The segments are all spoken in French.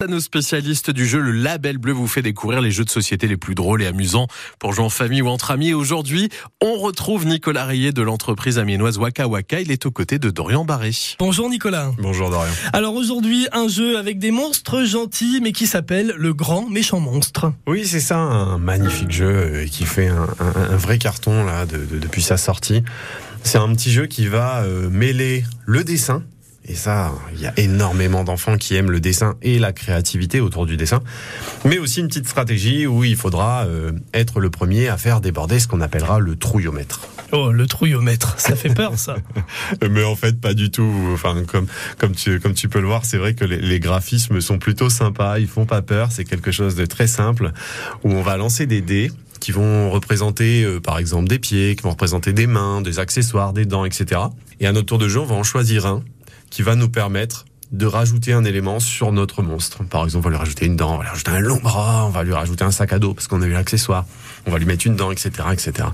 À nos spécialistes du jeu, le Label Bleu vous fait découvrir les jeux de société les plus drôles et amusants pour jouer en famille ou entre amis. Et aujourd'hui, on retrouve Nicolas Rayet de l'entreprise amiénoise Waka Waka. Il est aux côtés de Dorian Barré. Bonjour Nicolas. Bonjour Dorian. Alors aujourd'hui, un jeu avec des monstres gentils, mais qui s'appelle le grand méchant monstre. Oui, c'est ça, un magnifique jeu euh, qui fait un, un- un vrai carton là de- de- depuis sa sortie. C'est un petit jeu qui va euh, mêler le dessin. Et ça, il y a énormément d'enfants qui aiment le dessin et la créativité autour du dessin. Mais aussi une petite stratégie où il faudra euh, être le premier à faire déborder ce qu'on appellera le trouillomètre. Oh, le trouillomètre, ça fait peur ça. Mais en fait, pas du tout. Enfin, comme comme tu comme tu peux le voir, c'est vrai que les, les graphismes sont plutôt sympas. Ils font pas peur. C'est quelque chose de très simple où on va lancer des dés qui vont représenter, euh, par exemple, des pieds, qui vont représenter des mains, des accessoires, des dents, etc. Et à notre tour de jeu, on va en choisir un qui va nous permettre de rajouter un élément sur notre monstre. Par exemple, on va lui rajouter une dent, on va lui rajouter un long bras, on va lui rajouter un sac à dos parce qu'on a eu l'accessoire, on va lui mettre une dent, etc., etc.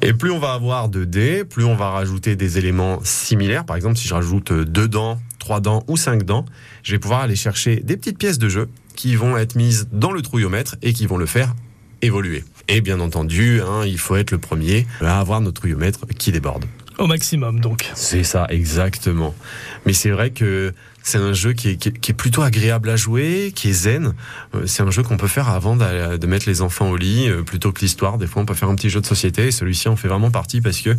Et plus on va avoir de dés, plus on va rajouter des éléments similaires. Par exemple, si je rajoute deux dents, trois dents ou cinq dents, je vais pouvoir aller chercher des petites pièces de jeu qui vont être mises dans le trouillomètre et qui vont le faire évoluer. Et bien entendu, hein, il faut être le premier à avoir notre trouillomètre qui déborde. Au maximum donc. C'est ça, exactement. Mais c'est vrai que c'est un jeu qui est, plutôt agréable à jouer, qui est zen. Euh, C'est un jeu qu'on peut faire avant de mettre les enfants au lit, euh, plutôt que l'histoire. Des fois, on peut faire un petit jeu de société. Et celui-ci en fait vraiment partie parce que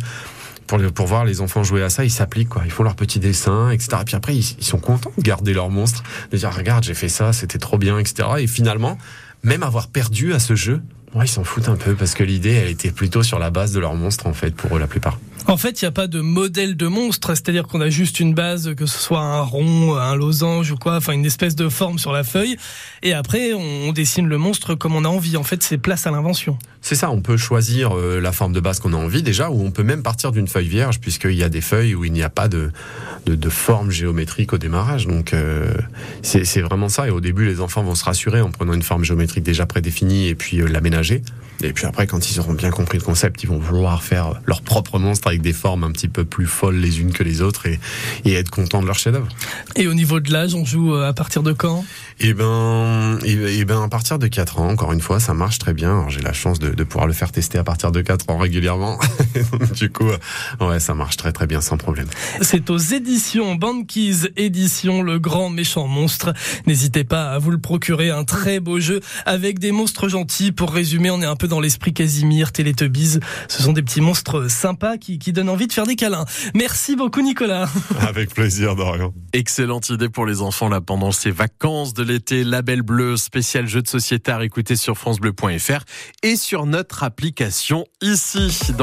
pour, pour voir les enfants jouer à ça, ils s'appliquent, quoi. Ils font leurs petits dessins, etc. Et puis après, ils, ils sont contents de garder leur monstre, de dire, regarde, j'ai fait ça, c'était trop bien, etc. Et finalement, même avoir perdu à ce jeu, ils s'en foutent un peu parce que l'idée, elle était plutôt sur la base de leur monstre, en fait, pour eux, la plupart. En fait, il n'y a pas de modèle de monstre, c'est-à-dire qu'on a juste une base, que ce soit un rond, un losange ou quoi, enfin une espèce de forme sur la feuille, et après on dessine le monstre comme on a envie. En fait, c'est place à l'invention. C'est ça, on peut choisir euh, la forme de base qu'on a envie déjà, ou on peut même partir d'une feuille vierge, puisqu'il y a des feuilles où il n'y a pas de, de, de forme géométrique au démarrage. Donc euh, c'est vraiment ça. Et au début, les enfants vont se rassurer en prenant une forme géométrique déjà prédéfinie et puis euh, l'aménager. Et puis après, quand ils auront bien compris le concept, ils vont vouloir faire leur propre monstre avec des formes un petit peu plus folles les unes que les autres et, et être contents de leur chef-d'œuvre. Et au niveau de l'âge, on joue euh, à partir de quand? Et ben, et, et ben, à partir de 4 ans, encore une fois, ça marche très bien. J'ai la chance de, de pouvoir le faire tester à partir de 4 ans régulièrement. Du coup, euh, ouais, ça marche très très bien sans problème. C'est aux éditions Banquise Édition Le Grand Méchant Monstre. N'hésitez pas à vous le procurer, un très beau jeu avec des monstres gentils. Pour résumer, on est un peu dans l'esprit Casimir, Teletubbies. Ce sont des petits monstres sympas qui, qui donnent envie de faire des câlins. Merci beaucoup Nicolas. Avec plaisir, Dorian. Excellente idée pour les enfants là pendant ces vacances de l'été. Label Bleu, spécial jeu de société à écouter sur francebleu.fr et sur notre application ici. Dans